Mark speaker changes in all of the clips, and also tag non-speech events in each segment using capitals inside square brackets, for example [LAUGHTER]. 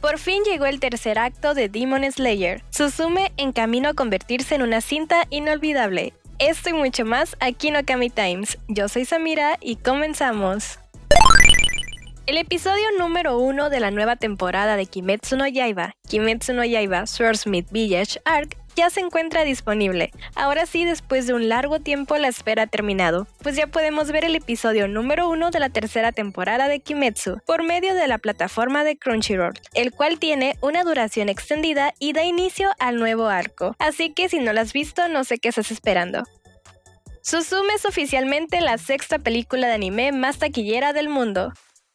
Speaker 1: Por fin llegó el tercer acto de Demon Slayer. Susume en camino a convertirse en una cinta inolvidable. Esto y mucho más aquí en Okami Times. Yo soy Samira y comenzamos. El episodio número uno de la nueva temporada de Kimetsu no Yaiba, Kimetsu no Yaiba Swordsmith Village Arc, ya se encuentra disponible. Ahora sí, después de un largo tiempo, la espera ha terminado, pues ya podemos ver el episodio número uno de la tercera temporada de Kimetsu por medio de la plataforma de Crunchyroll, el cual tiene una duración extendida y da inicio al nuevo arco. Así que si no lo has visto, no sé qué estás esperando. Susume es oficialmente la sexta película de anime más taquillera del mundo.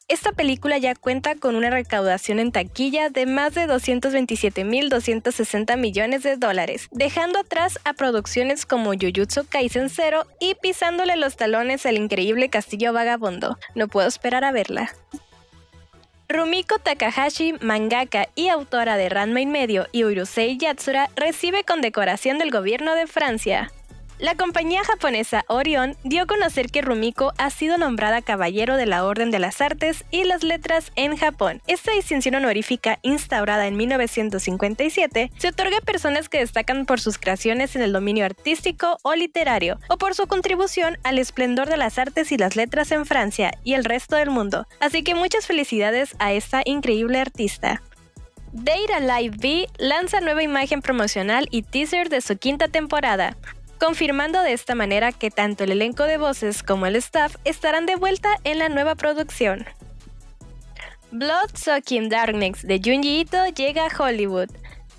Speaker 1: Esta película ya cuenta con una recaudación en taquilla de más de 227.260 millones de dólares, dejando atrás a producciones como Jujutsu Kaisen Zero y pisándole los talones al increíble Castillo Vagabundo. No puedo esperar a verla. Rumiko Takahashi, mangaka y autora de Ranma Medio y Urusei Yatsura, recibe condecoración del gobierno de Francia. La compañía japonesa Orion dio a conocer que Rumiko ha sido nombrada Caballero de la Orden de las Artes y las Letras en Japón. Esta distinción honorífica, instaurada en 1957, se otorga a personas que destacan por sus creaciones en el dominio artístico o literario, o por su contribución al esplendor de las artes y las letras en Francia y el resto del mundo. Así que muchas felicidades a esta increíble artista. Data Live B lanza nueva imagen promocional y teaser de su quinta temporada confirmando de esta manera que tanto el elenco de voces como el staff estarán de vuelta en la nueva producción. Blood Sucking Darkness de Junji Ito llega a Hollywood.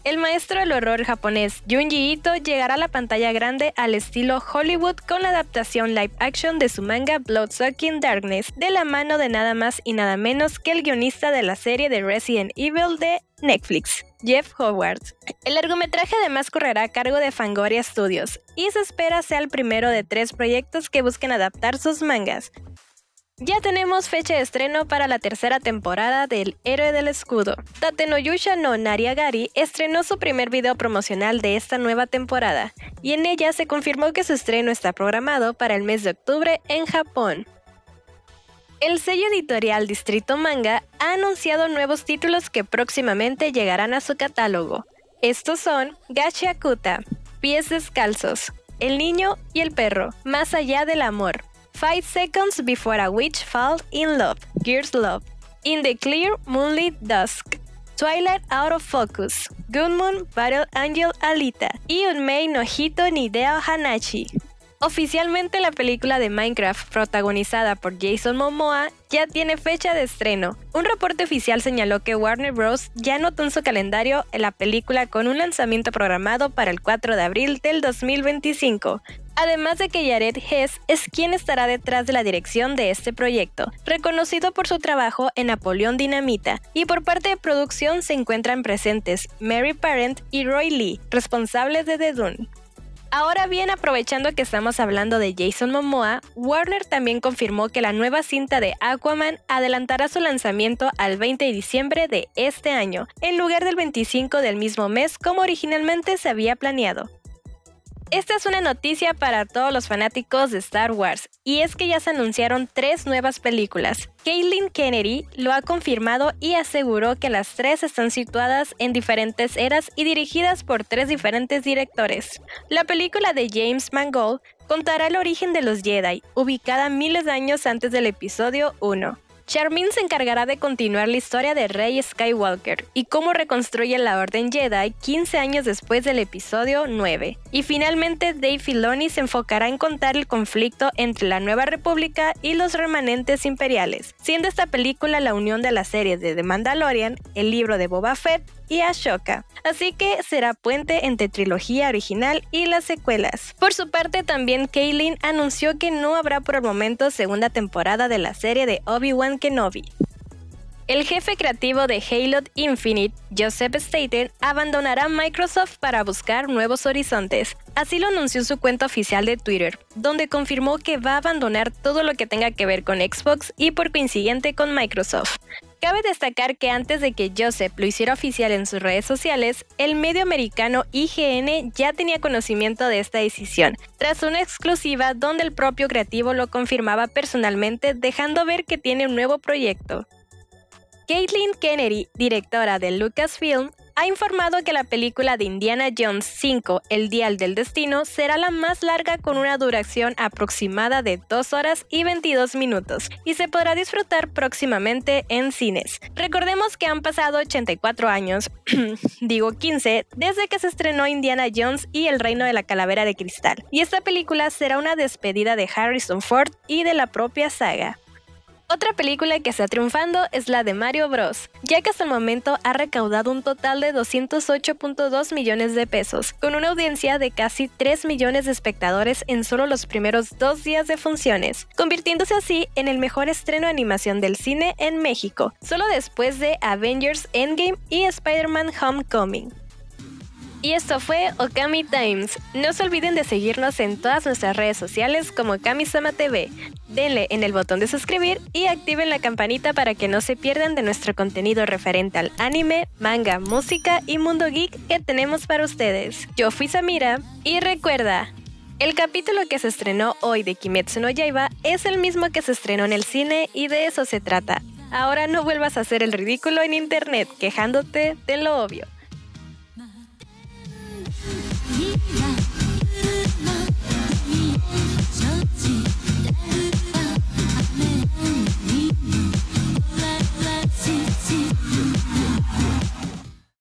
Speaker 1: El maestro del horror japonés Junji Ito llegará a la pantalla grande al estilo Hollywood con la adaptación live action de su manga Bloodsucking Darkness, de la mano de nada más y nada menos que el guionista de la serie de Resident Evil de Netflix, Jeff Howard. El largometraje además correrá a cargo de Fangoria Studios y se espera sea el primero de tres proyectos que busquen adaptar sus mangas. Ya tenemos fecha de estreno para la tercera temporada del Héroe del Escudo. Tatenoyusha no Nariagari estrenó su primer video promocional de esta nueva temporada, y en ella se confirmó que su estreno está programado para el mes de octubre en Japón. El sello editorial Distrito Manga ha anunciado nuevos títulos que próximamente llegarán a su catálogo. Estos son Gachi Akuta, Pies Descalzos, El Niño y el Perro, Más Allá del Amor, Five Seconds Before a Witch Falls in Love, Gears Love, In the Clear Moonlit Dusk, Twilight Out of Focus, Good Moon Battle Angel Alita y Unmei no Hito Nideo Hanachi. Oficialmente la película de Minecraft protagonizada por Jason Momoa ya tiene fecha de estreno. Un reporte oficial señaló que Warner Bros. ya anotó en su calendario la película con un lanzamiento programado para el 4 de abril del 2025. Además de que Jared Hess es quien estará detrás de la dirección de este proyecto, reconocido por su trabajo en Napoleón Dinamita, y por parte de producción se encuentran presentes Mary Parent y Roy Lee, responsables de The Dune. Ahora bien, aprovechando que estamos hablando de Jason Momoa, Warner también confirmó que la nueva cinta de Aquaman adelantará su lanzamiento al 20 de diciembre de este año, en lugar del 25 del mismo mes como originalmente se había planeado. Esta es una noticia para todos los fanáticos de Star Wars, y es que ya se anunciaron tres nuevas películas. Caitlin Kennedy lo ha confirmado y aseguró que las tres están situadas en diferentes eras y dirigidas por tres diferentes directores. La película de James Mangold contará el origen de los Jedi, ubicada miles de años antes del episodio 1. Charmin se encargará de continuar la historia de Rey Skywalker y cómo reconstruye la Orden Jedi 15 años después del episodio 9. Y finalmente Dave Filoni se enfocará en contar el conflicto entre la Nueva República y los remanentes imperiales, siendo esta película la unión de las series de The Mandalorian, el libro de Boba Fett y Ashoka, así que será puente entre trilogía original y las secuelas. Por su parte, también Kaylin anunció que no habrá por el momento segunda temporada de la serie de Obi-Wan Kenobi. El jefe creativo de Halo Infinite, Joseph Staten, abandonará Microsoft para buscar nuevos horizontes. Así lo anunció su cuenta oficial de Twitter, donde confirmó que va a abandonar todo lo que tenga que ver con Xbox y por coincidente con Microsoft. Cabe destacar que antes de que Joseph lo hiciera oficial en sus redes sociales, el medio americano IGN ya tenía conocimiento de esta decisión, tras una exclusiva donde el propio creativo lo confirmaba personalmente, dejando ver que tiene un nuevo proyecto. Caitlin Kennedy, directora de Lucasfilm, ha informado que la película de Indiana Jones 5, El Dial del Destino, será la más larga con una duración aproximada de 2 horas y 22 minutos y se podrá disfrutar próximamente en cines. Recordemos que han pasado 84 años, [CLEARS THROAT] digo 15, desde que se estrenó Indiana Jones y El Reino de la Calavera de Cristal, y esta película será una despedida de Harrison Ford y de la propia saga. Otra película que está triunfando es la de Mario Bros, ya que hasta el momento ha recaudado un total de 208.2 millones de pesos, con una audiencia de casi 3 millones de espectadores en solo los primeros dos días de funciones, convirtiéndose así en el mejor estreno de animación del cine en México, solo después de Avengers Endgame y Spider-Man Homecoming. Y esto fue Okami Times. No se olviden de seguirnos en todas nuestras redes sociales como Kamisama TV. Denle en el botón de suscribir y activen la campanita para que no se pierdan de nuestro contenido referente al anime, manga, música y mundo geek que tenemos para ustedes. Yo fui Samira y recuerda, el capítulo que se estrenó hoy de Kimetsu no Yaiba es el mismo que se estrenó en el cine y de eso se trata. Ahora no vuelvas a hacer el ridículo en internet quejándote de lo obvio.